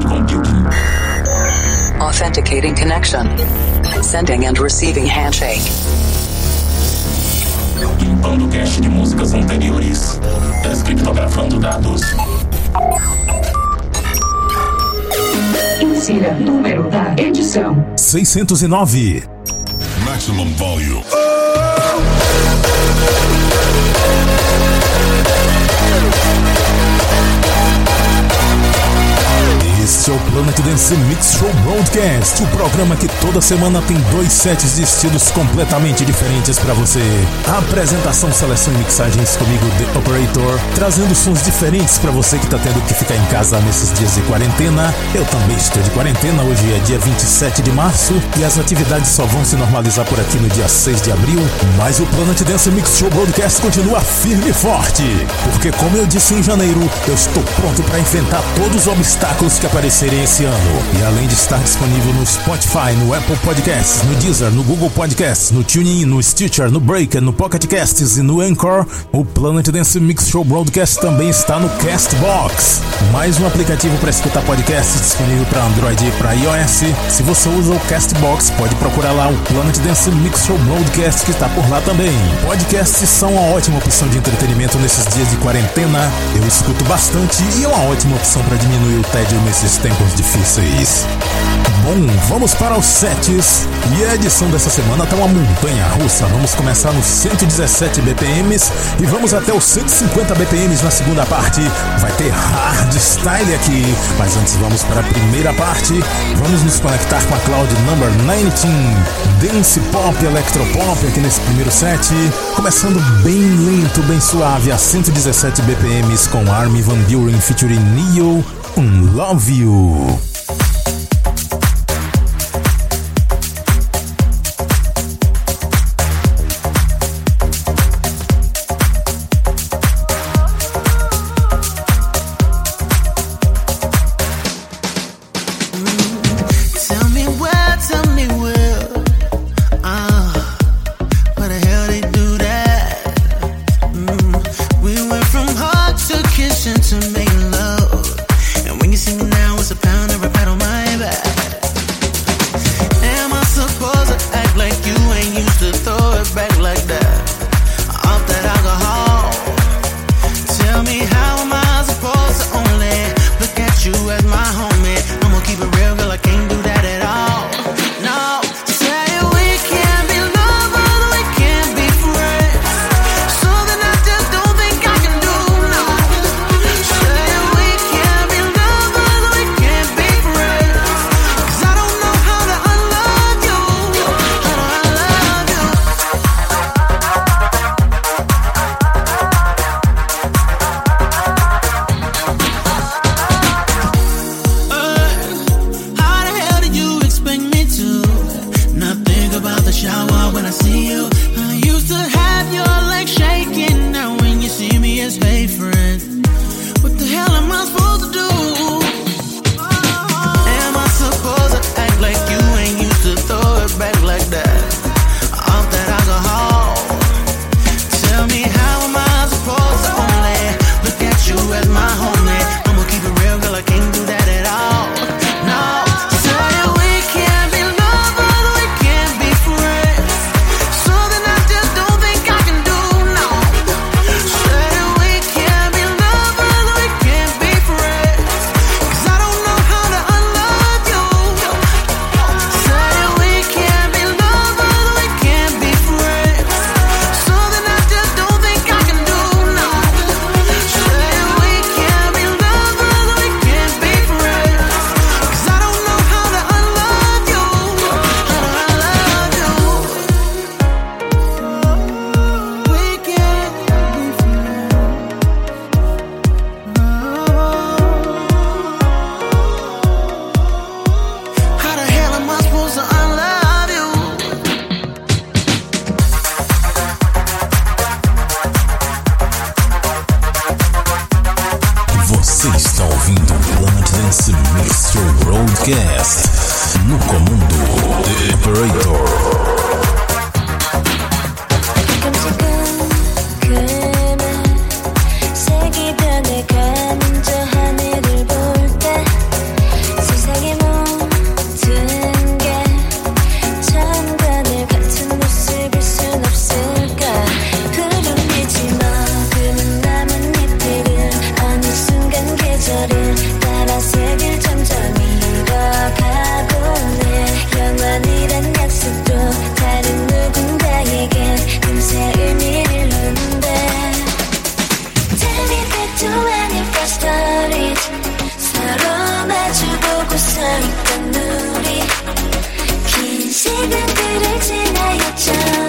cloud computing. Authenticating connection. Sending and receiving handshake. Limpando cache de músicas anteriores. Descriptografando dados. Insira número da edição: 609. Maximum volume. É o Planet Dance Mix Show Broadcast, o programa que toda semana tem dois sets de estilos completamente diferentes para você. A apresentação, seleção e mixagens comigo, The Operator, trazendo sons diferentes para você que tá tendo que ficar em casa nesses dias de quarentena. Eu também estou de quarentena, hoje é dia 27 de março e as atividades só vão se normalizar por aqui no dia 6 de abril, mas o Planet Dance Mix Show Broadcast continua firme e forte, porque como eu disse em janeiro, eu estou pronto para enfrentar todos os obstáculos que aparecerem esse ano. E além de estar disponível no Spotify, no Apple Podcasts, no Deezer, no Google Podcasts, no TuneIn, no Stitcher, no Breaker, no Pocket Casts e no Anchor, o Planet Dance Mix Show Broadcast também está no Castbox. Mais um aplicativo para escutar podcasts disponível para Android e para iOS. Se você usa o Castbox, pode procurar lá o Planet Dance Mix Show Broadcast que está por lá também. Podcasts são uma ótima opção de entretenimento nesses dias de quarentena. Eu escuto bastante e é uma ótima opção para diminuir o tédio nesses tempos difíceis. Bom, vamos para os sets. E a edição dessa semana tá uma montanha russa. Vamos começar nos 117 BPMs e vamos até os 150 BPMs na segunda parte. Vai ter hardstyle aqui, mas antes vamos para a primeira parte. Vamos nos conectar com a Cloud Number 19, dance pop, electropop aqui nesse primeiro set, começando bem lento, bem suave a 117 BPMs com Armin Van Buren featuring Neo, Love You. 세상이 뜬 우리 긴 시간들을 지나 여정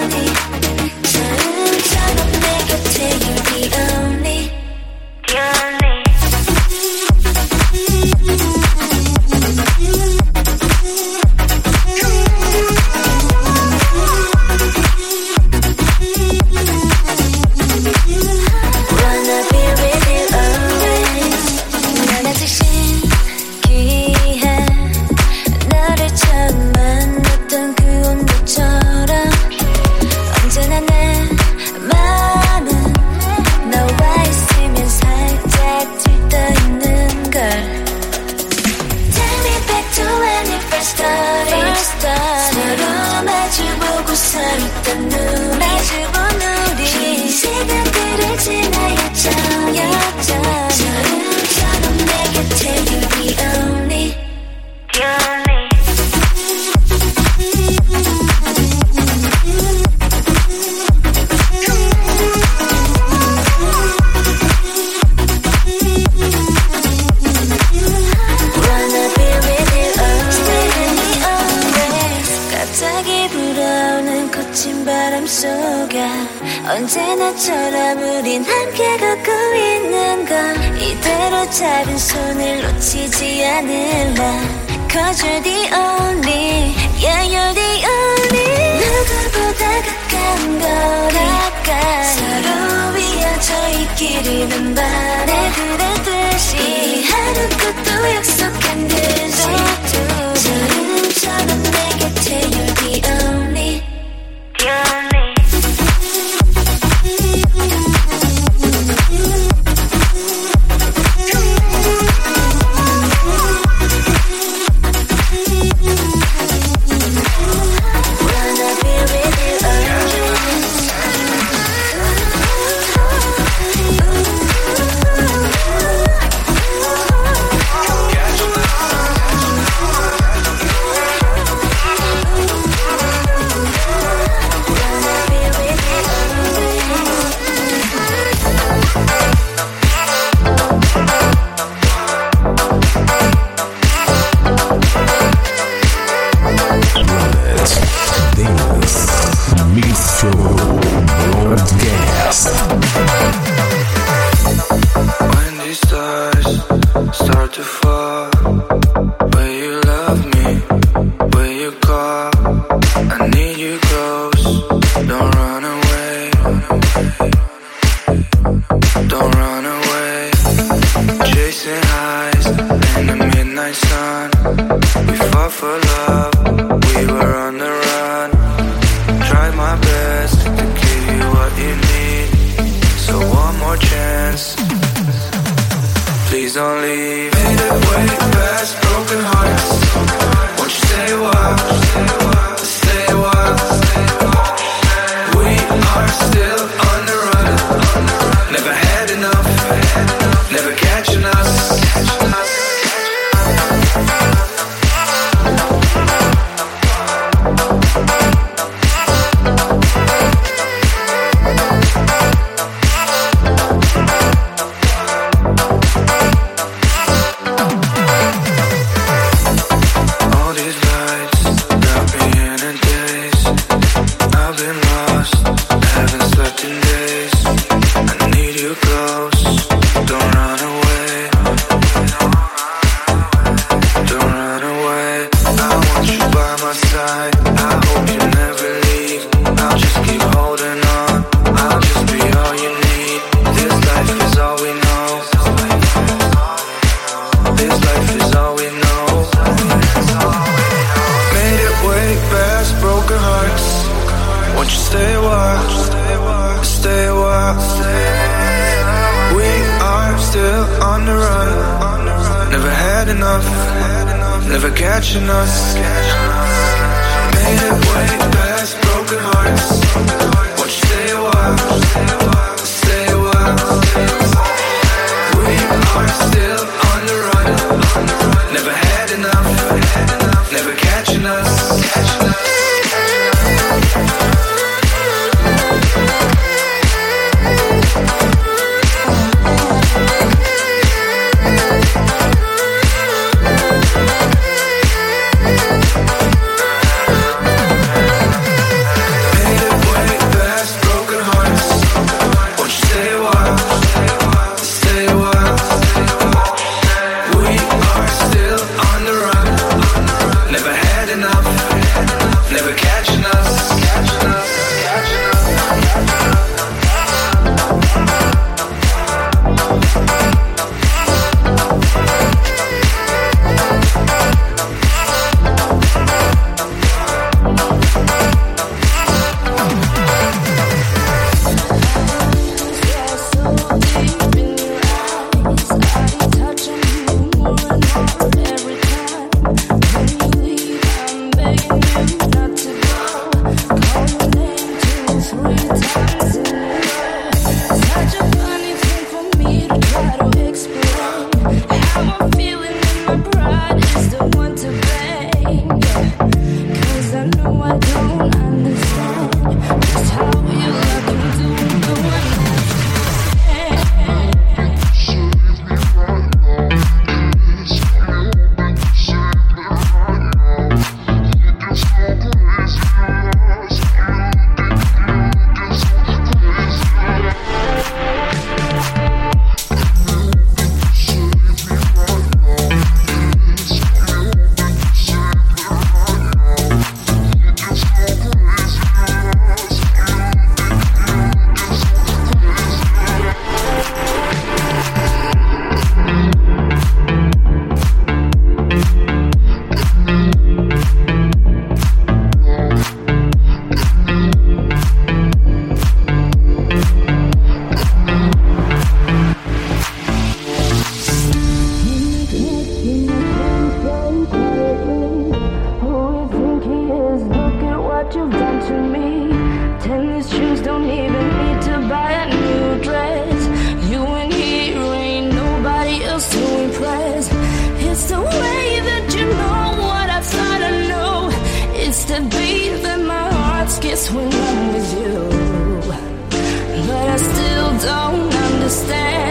don't understand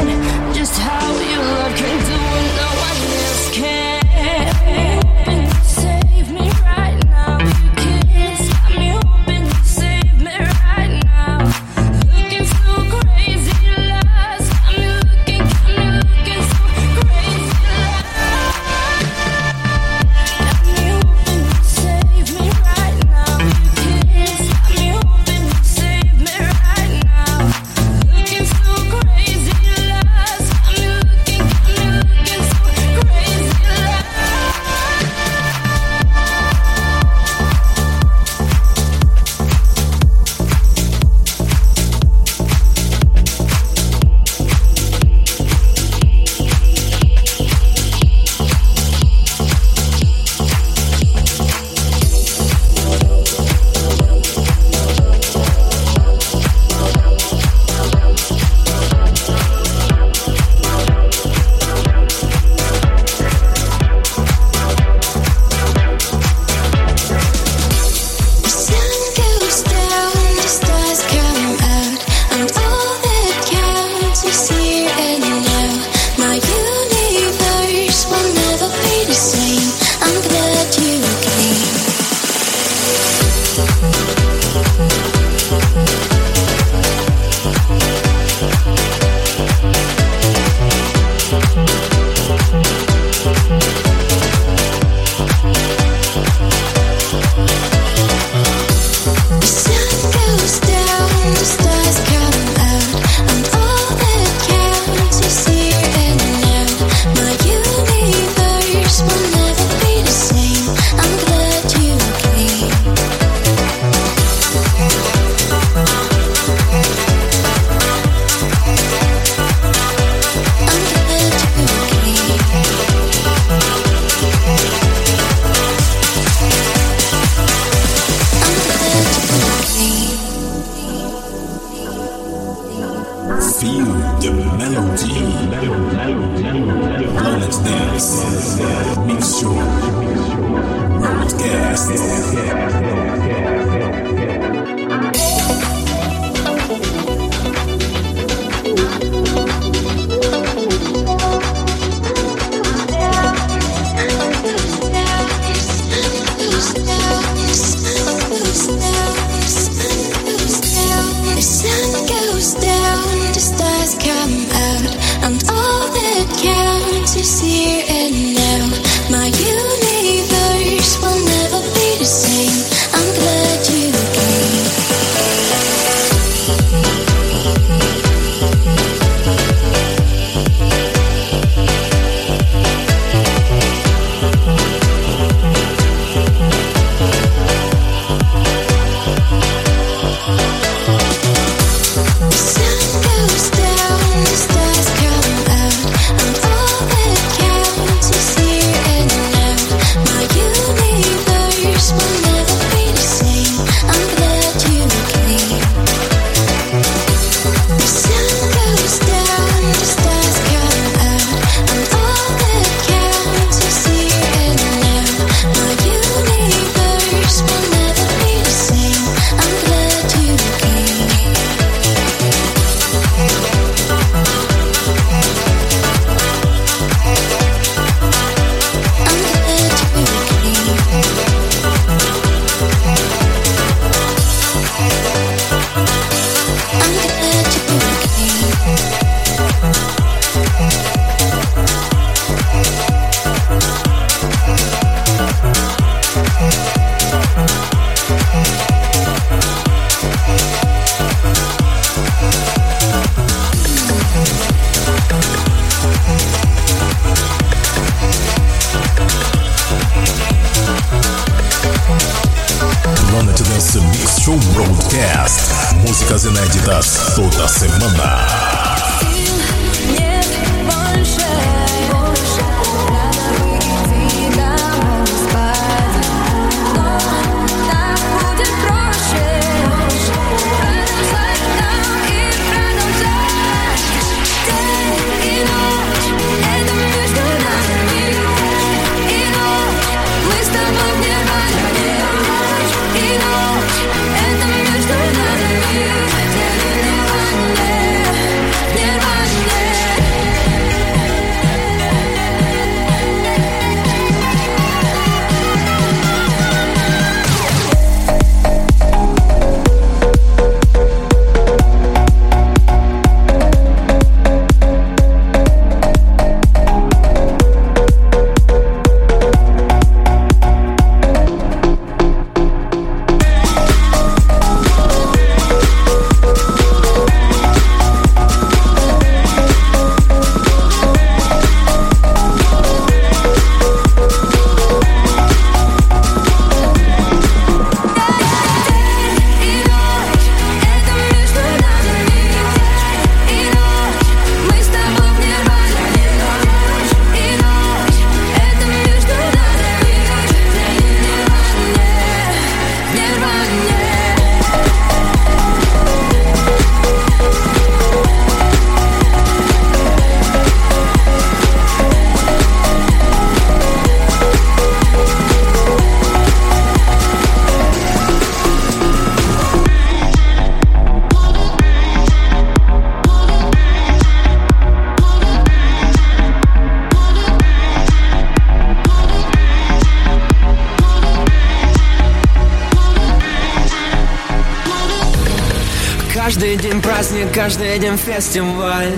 едем фестиваль.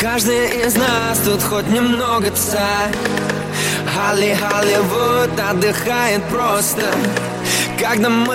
Каждый из нас тут хоть немного царь. Холли, Холливуд отдыхает просто Когда мы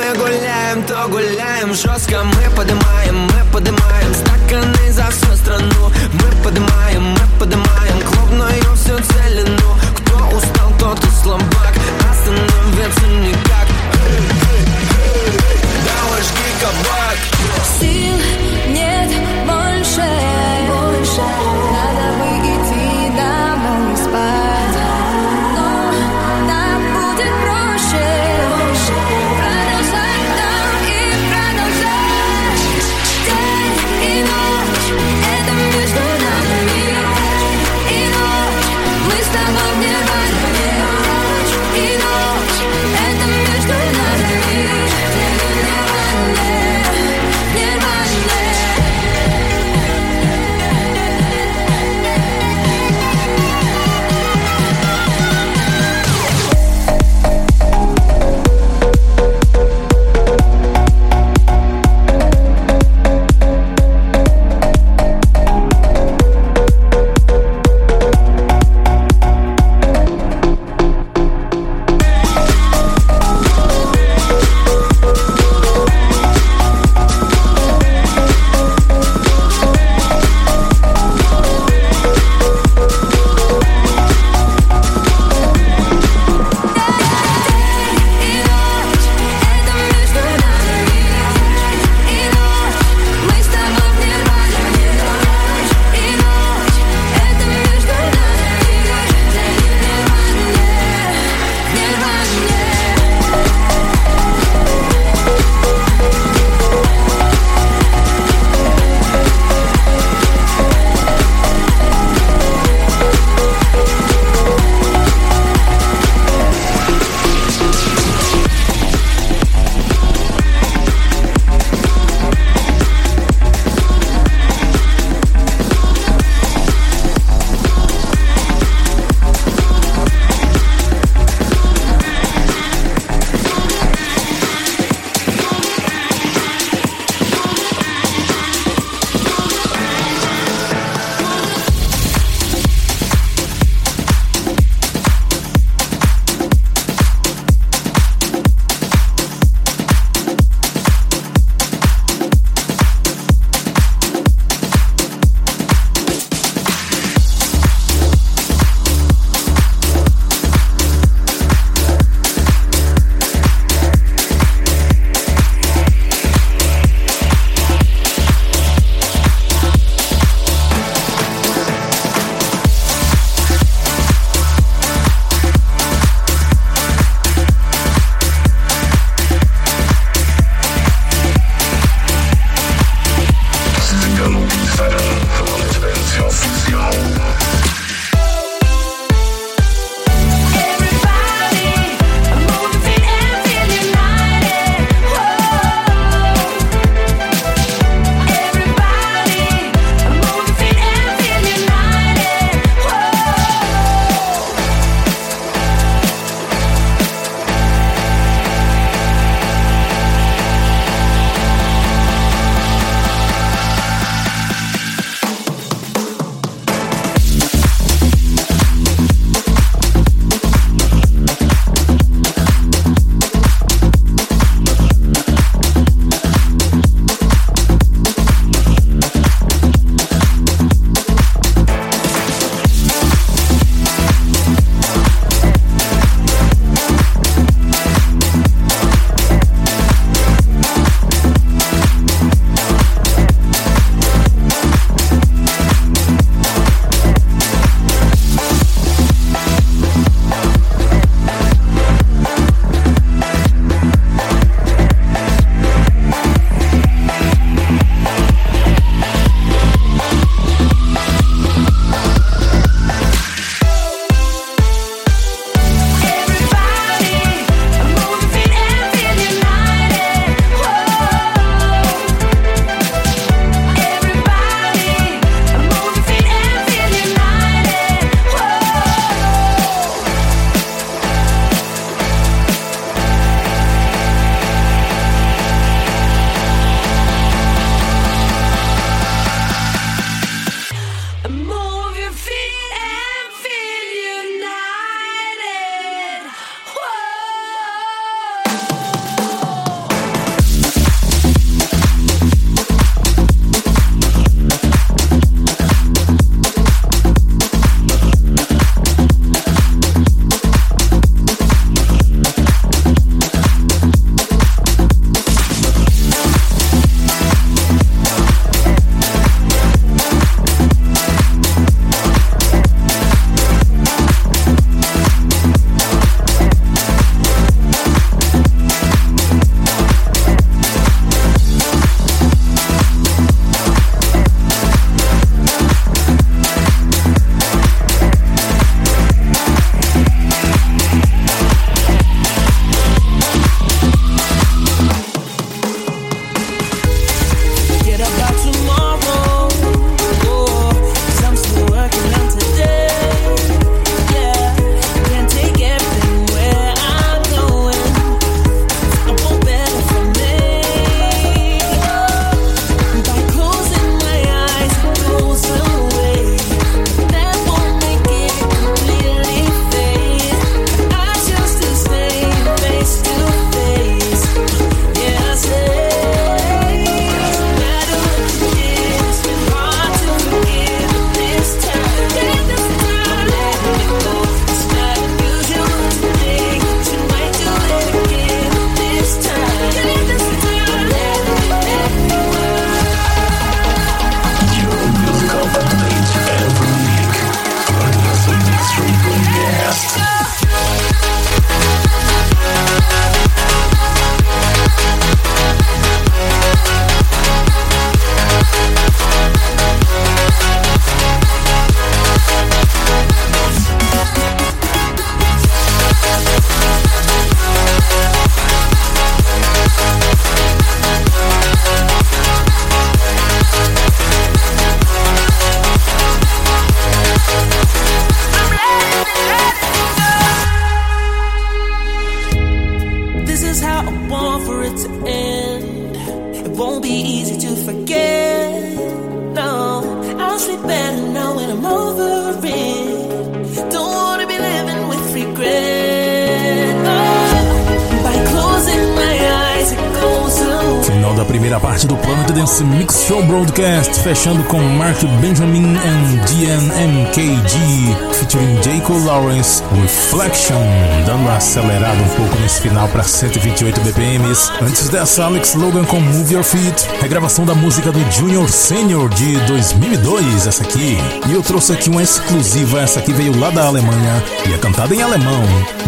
acelerado um pouco nesse final para 128 BPMs. Antes dessa, Alex Logan com Move Your Feet, regravação da música do Junior Senior de 2002, essa aqui. E eu trouxe aqui uma exclusiva, essa aqui veio lá da Alemanha e é cantada em alemão.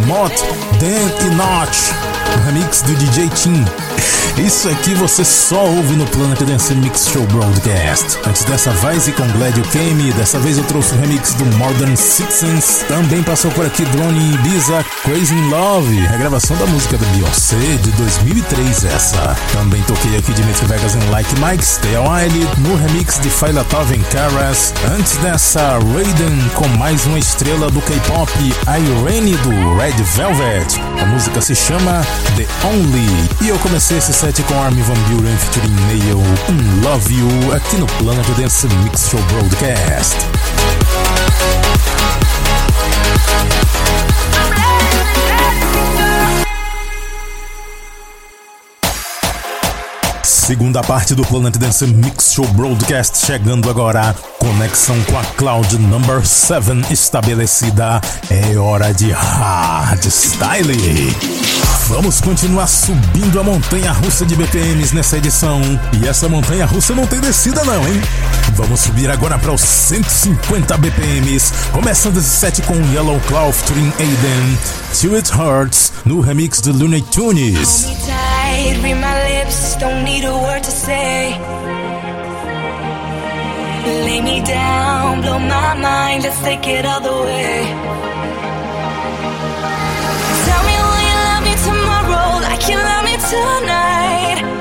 Mott, Dan e Notch, remix do DJ Tim. Isso aqui você só ouve no Planet Dance Mix Show Broadcast. Antes dessa, Vice com Glad You Came. Dessa vez eu trouxe o remix do Modern Citizens. Também passou por aqui Drone Ibiza, Crazy in Love. Regravação da música da Beyoncé de 2003 essa. Também toquei aqui Dimitri Vegas em Like Mike, Stay a While, no remix de Faila Tov em Caras. Antes dessa, Raiden com mais uma estrela do K-pop, Irene do Red Velvet. A música se chama The Only. E eu comecei esse set com Armin Van Buren featuring Nail, um Love You, aqui no Planet Dance Mix Show Broadcast. Segunda parte do Planet Dance Mix Show Broadcast chegando agora. Conexão com a Cloud Number 7 estabelecida. É hora de hardstyle. Vamos continuar subindo a montanha russa de BPMs nessa edição. E essa montanha russa não tem descida não, hein? Vamos subir agora para os 150 BPMs, começando esse set com Yellow Claw featuring Aiden, Till It Hurts, no remix do Looney Tunes. Lips, don't need a word to say. Lay me down, blow my mind, let's take it all the way. Tell me will you love me tomorrow, like you love me tonight.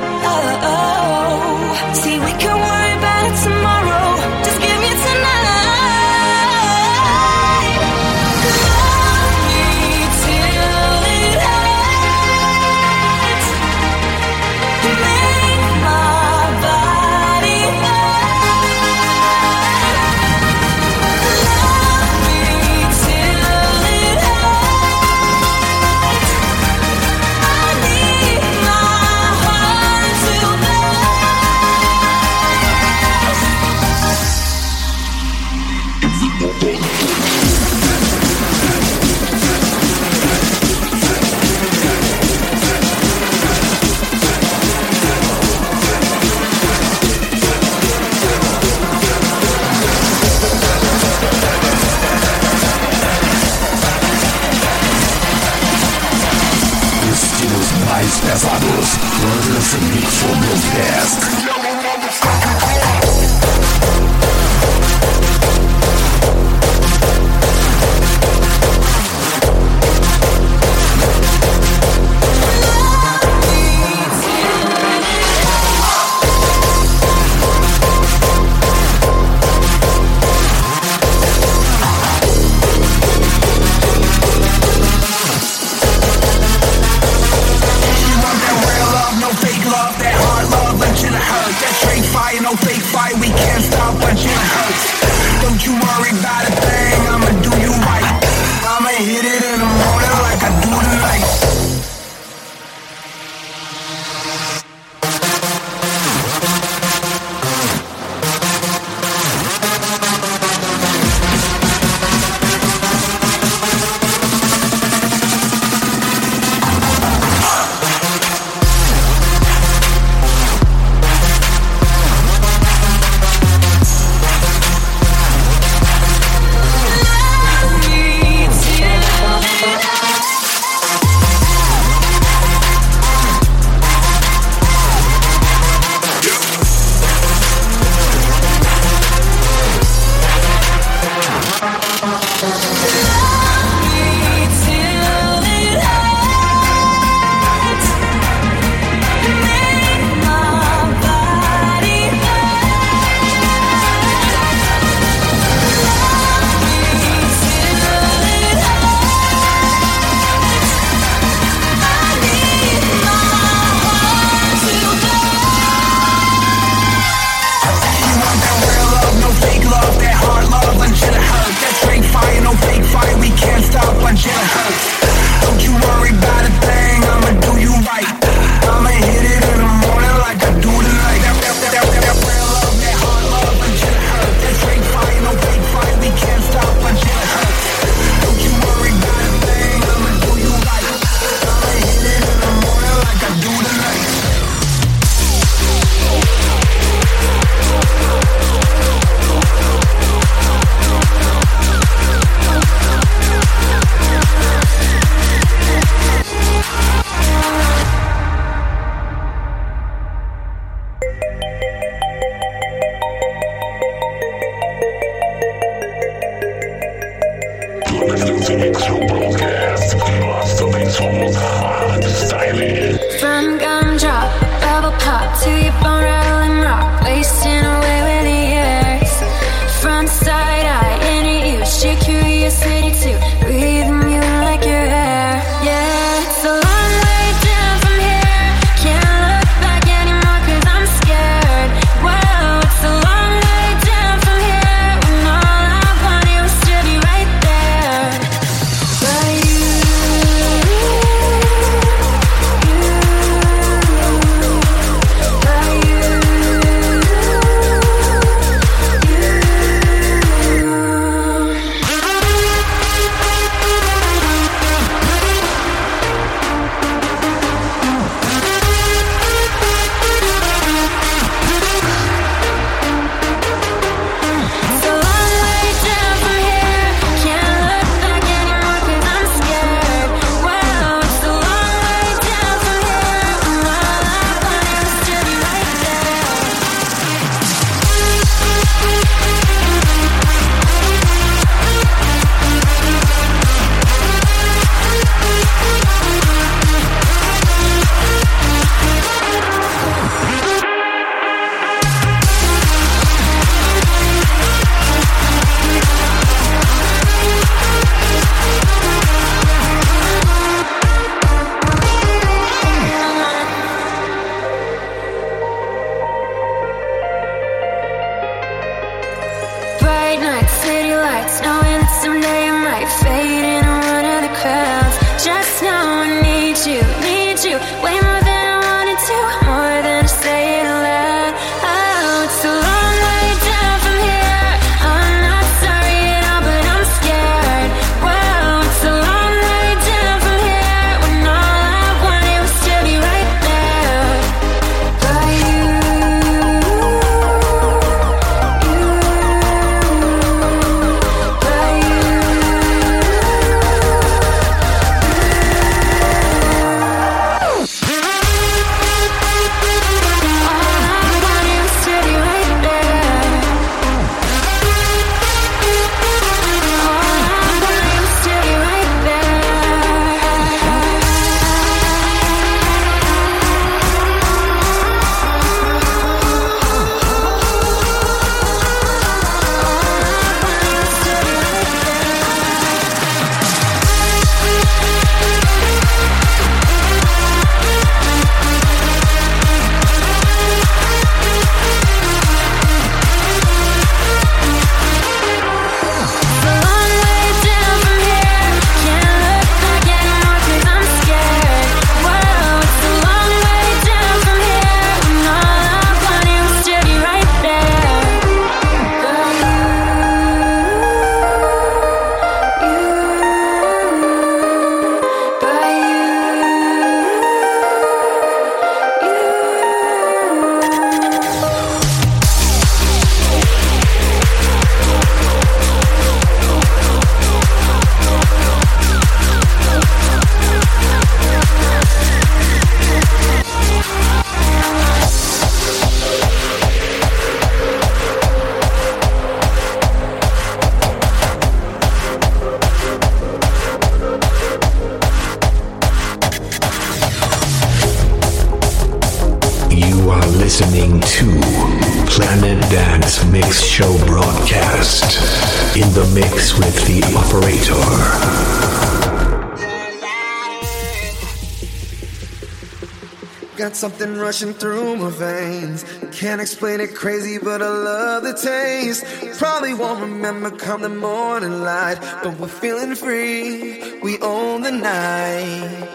rushing through my veins. Can't explain it crazy, but I love the taste. Probably won't remember come the morning light, but we're feeling free. We own the night.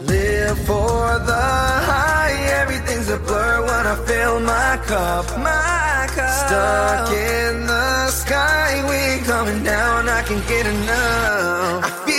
Live for the high, everything's a blur when I fill my cup. My cup. Stuck in the sky, we ain't coming down. I can get enough.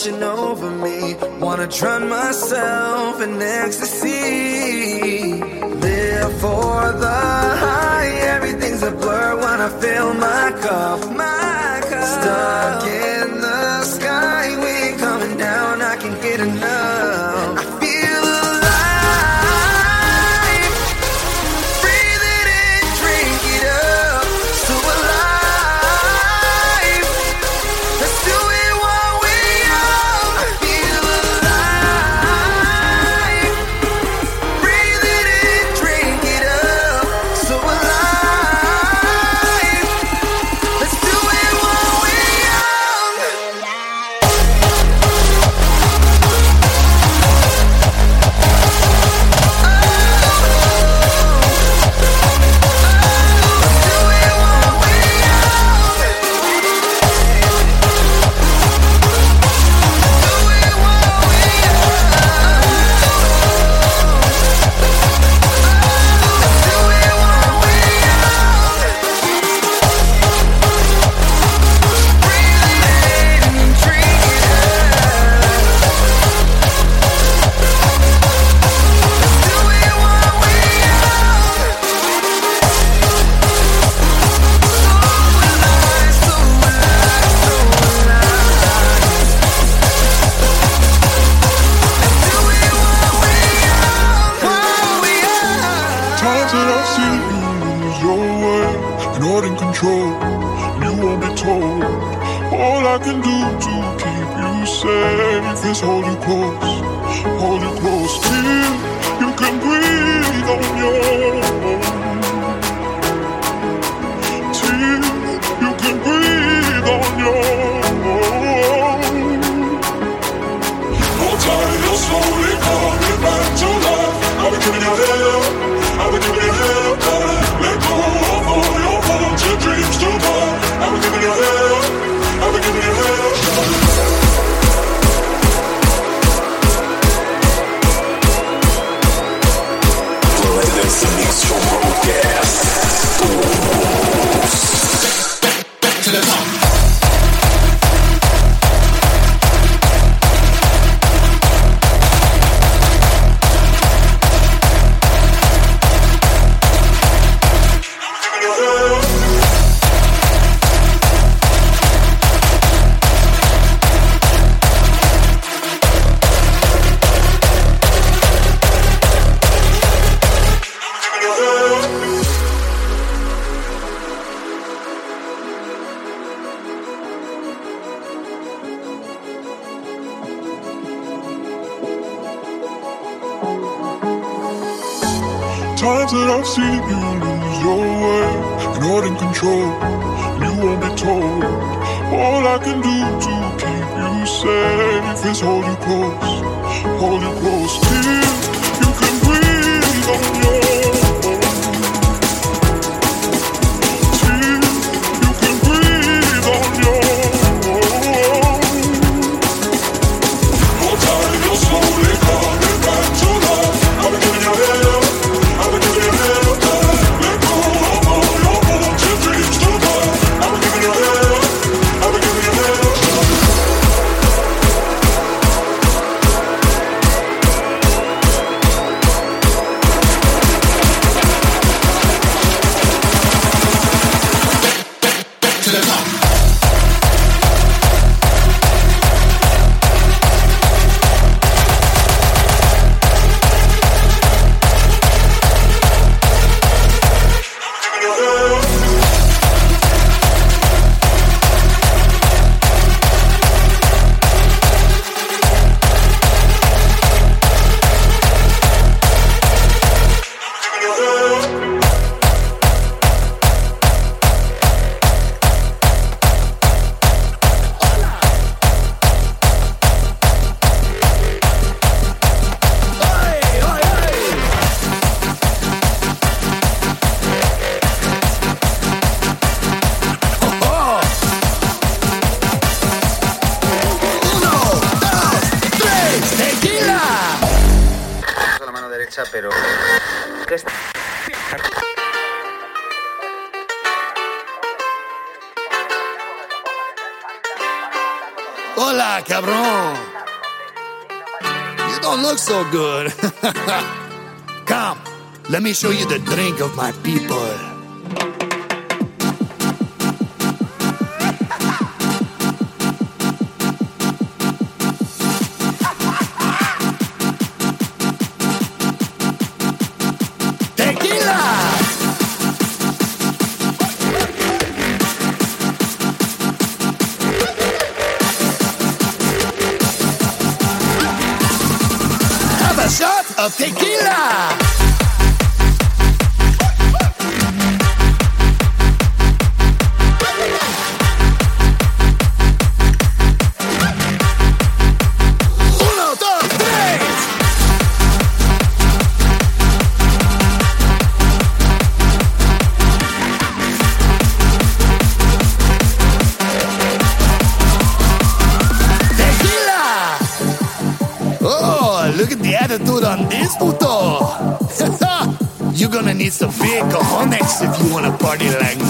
washing over me. Wanna drown myself in ecstasy. Live for the high, everything's a blur when I fill my cup. My cup. Stuck in me show you the drink of my people. it's a big cojones if you wanna party like me.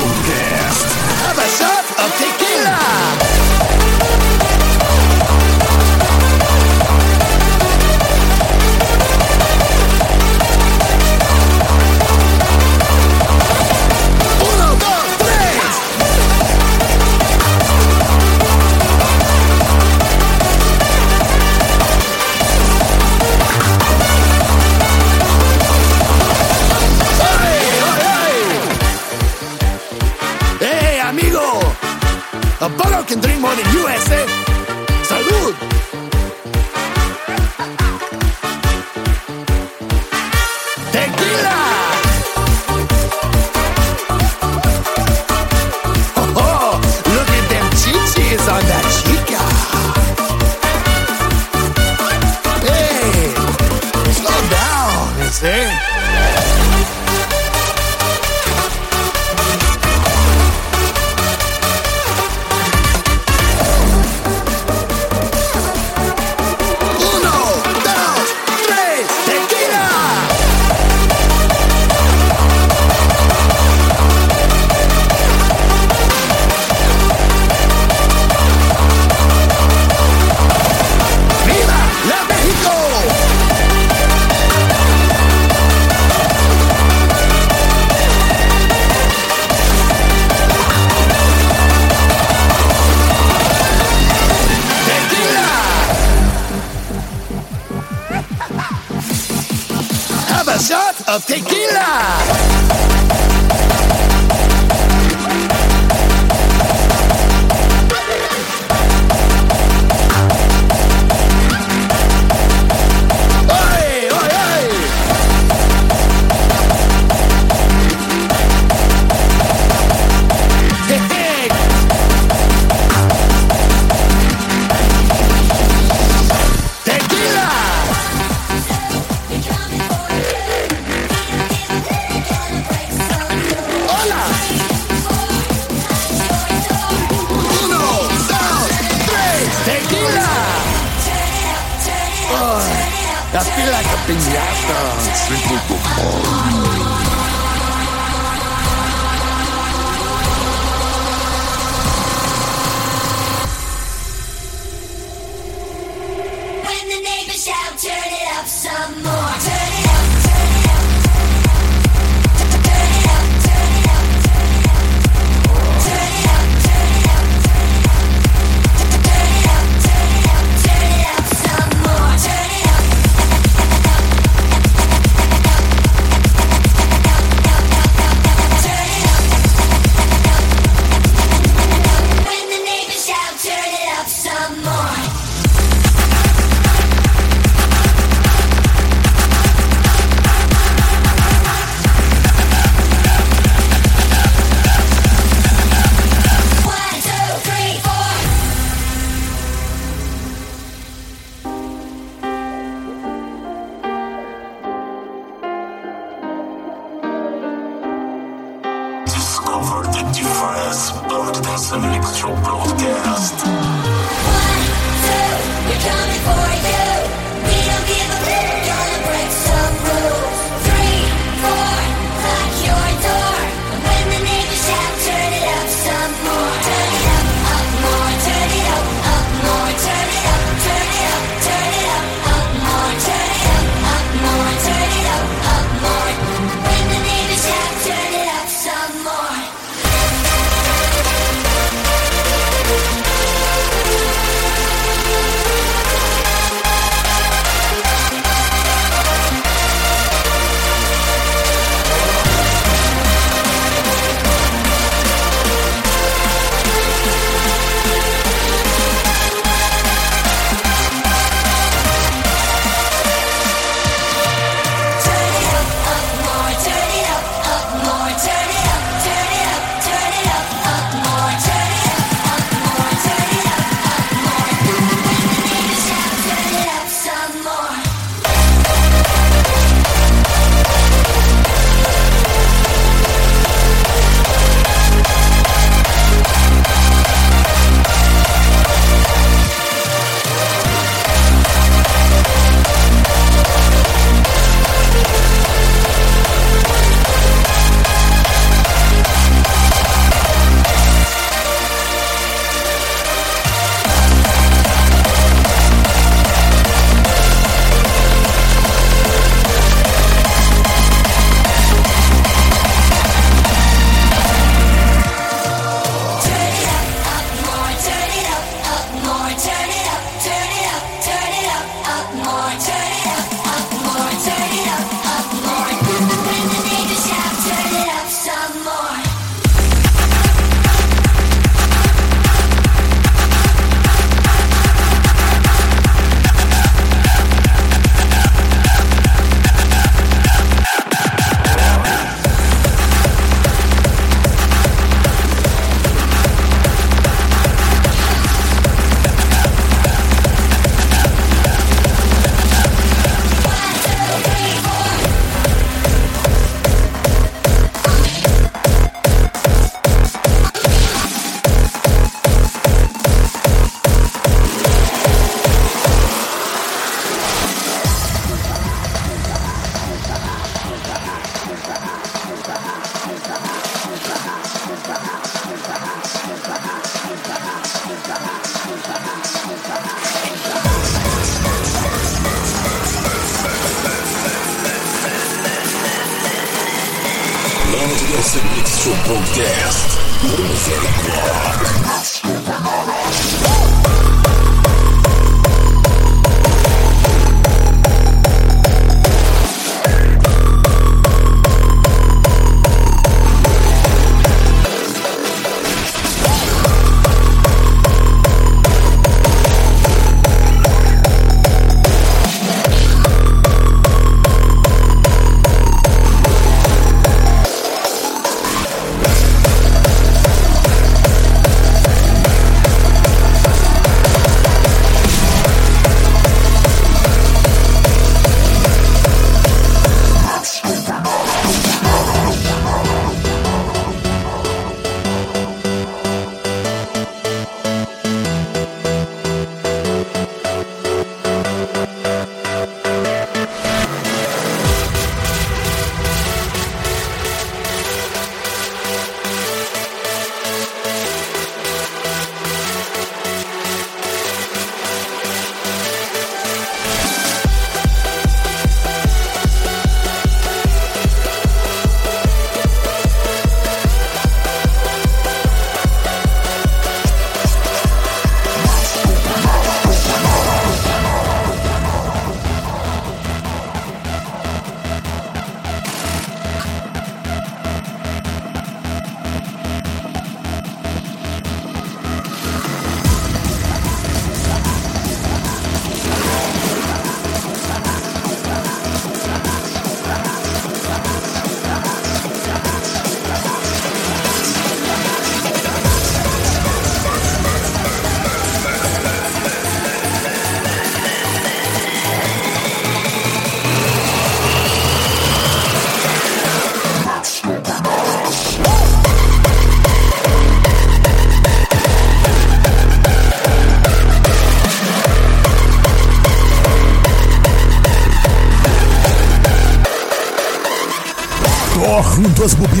Podcast. a shot of die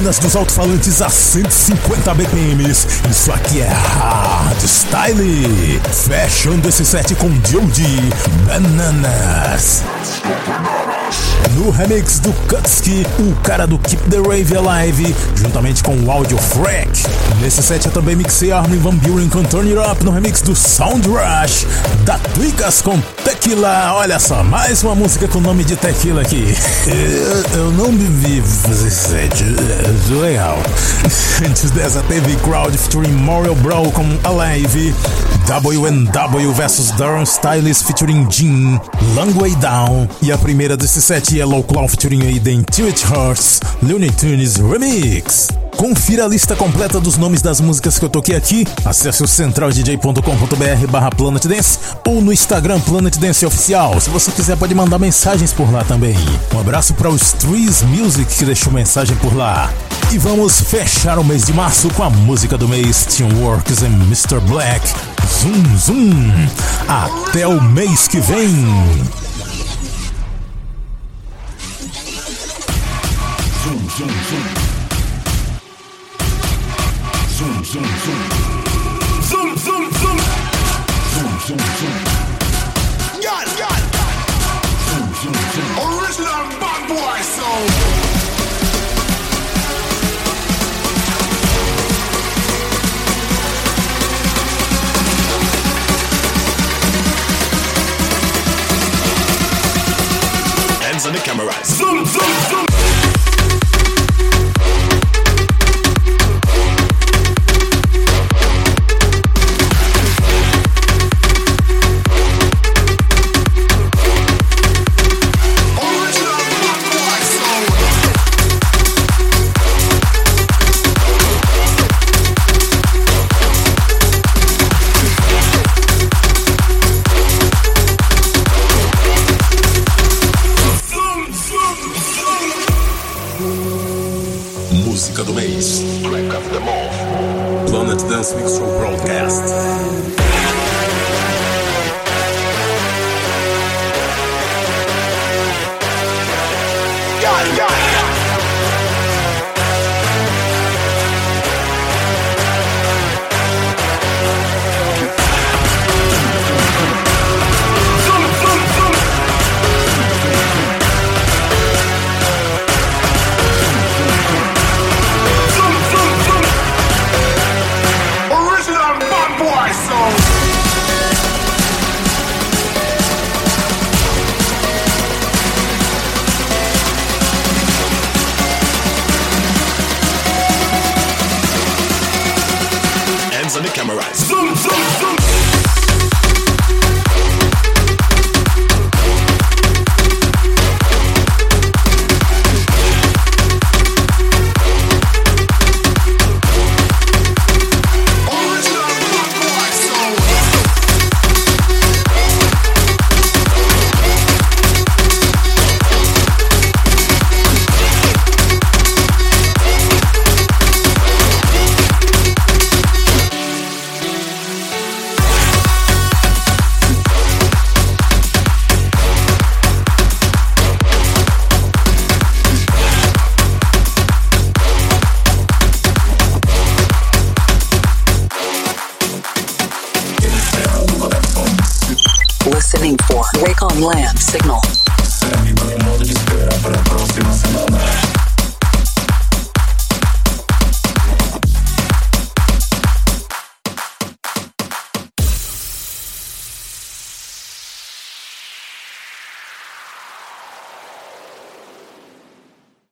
duas bobinas dos alto-falantes a 150 BPMs. Isso aqui é hardstyle. Fechando esse set com Jody Bananas. No remix do Kutsky, o cara do Keep the Rave Alive, juntamente com o Audio Frack. Nesse set eu também mixei Armin Van Buren com Turn It Up no remix do Sound Rush, da Twicas com Tequila. Olha só, mais uma música com o nome de Tequila aqui. Eu, eu não bebi é legal. Antes dessa teve Crowd featuring Moral Bro com Alive, WNW vs Darren Styles featuring Jean, Long Way Down. E a primeira desse set é Low Claw featuring Aiden Intuit Hearts, Looney Tunes Remix. Confira a lista completa dos nomes das músicas que eu toquei aqui. Acesse o centraldj.com.br barra Planet Dance ou no Instagram Planet Dance Oficial. Se você quiser, pode mandar mensagens por lá também. Um abraço para os Trees Music que deixou mensagem por lá. E vamos fechar o mês de março com a música do mês Teamworks e Mr. Black. Zoom, zoom. Até o mês que vem. Zoom, zoom. Zoom, zoom, zoom. Zoom, Hands on the camera. Zoom, zoom, zoom. Yeah. die.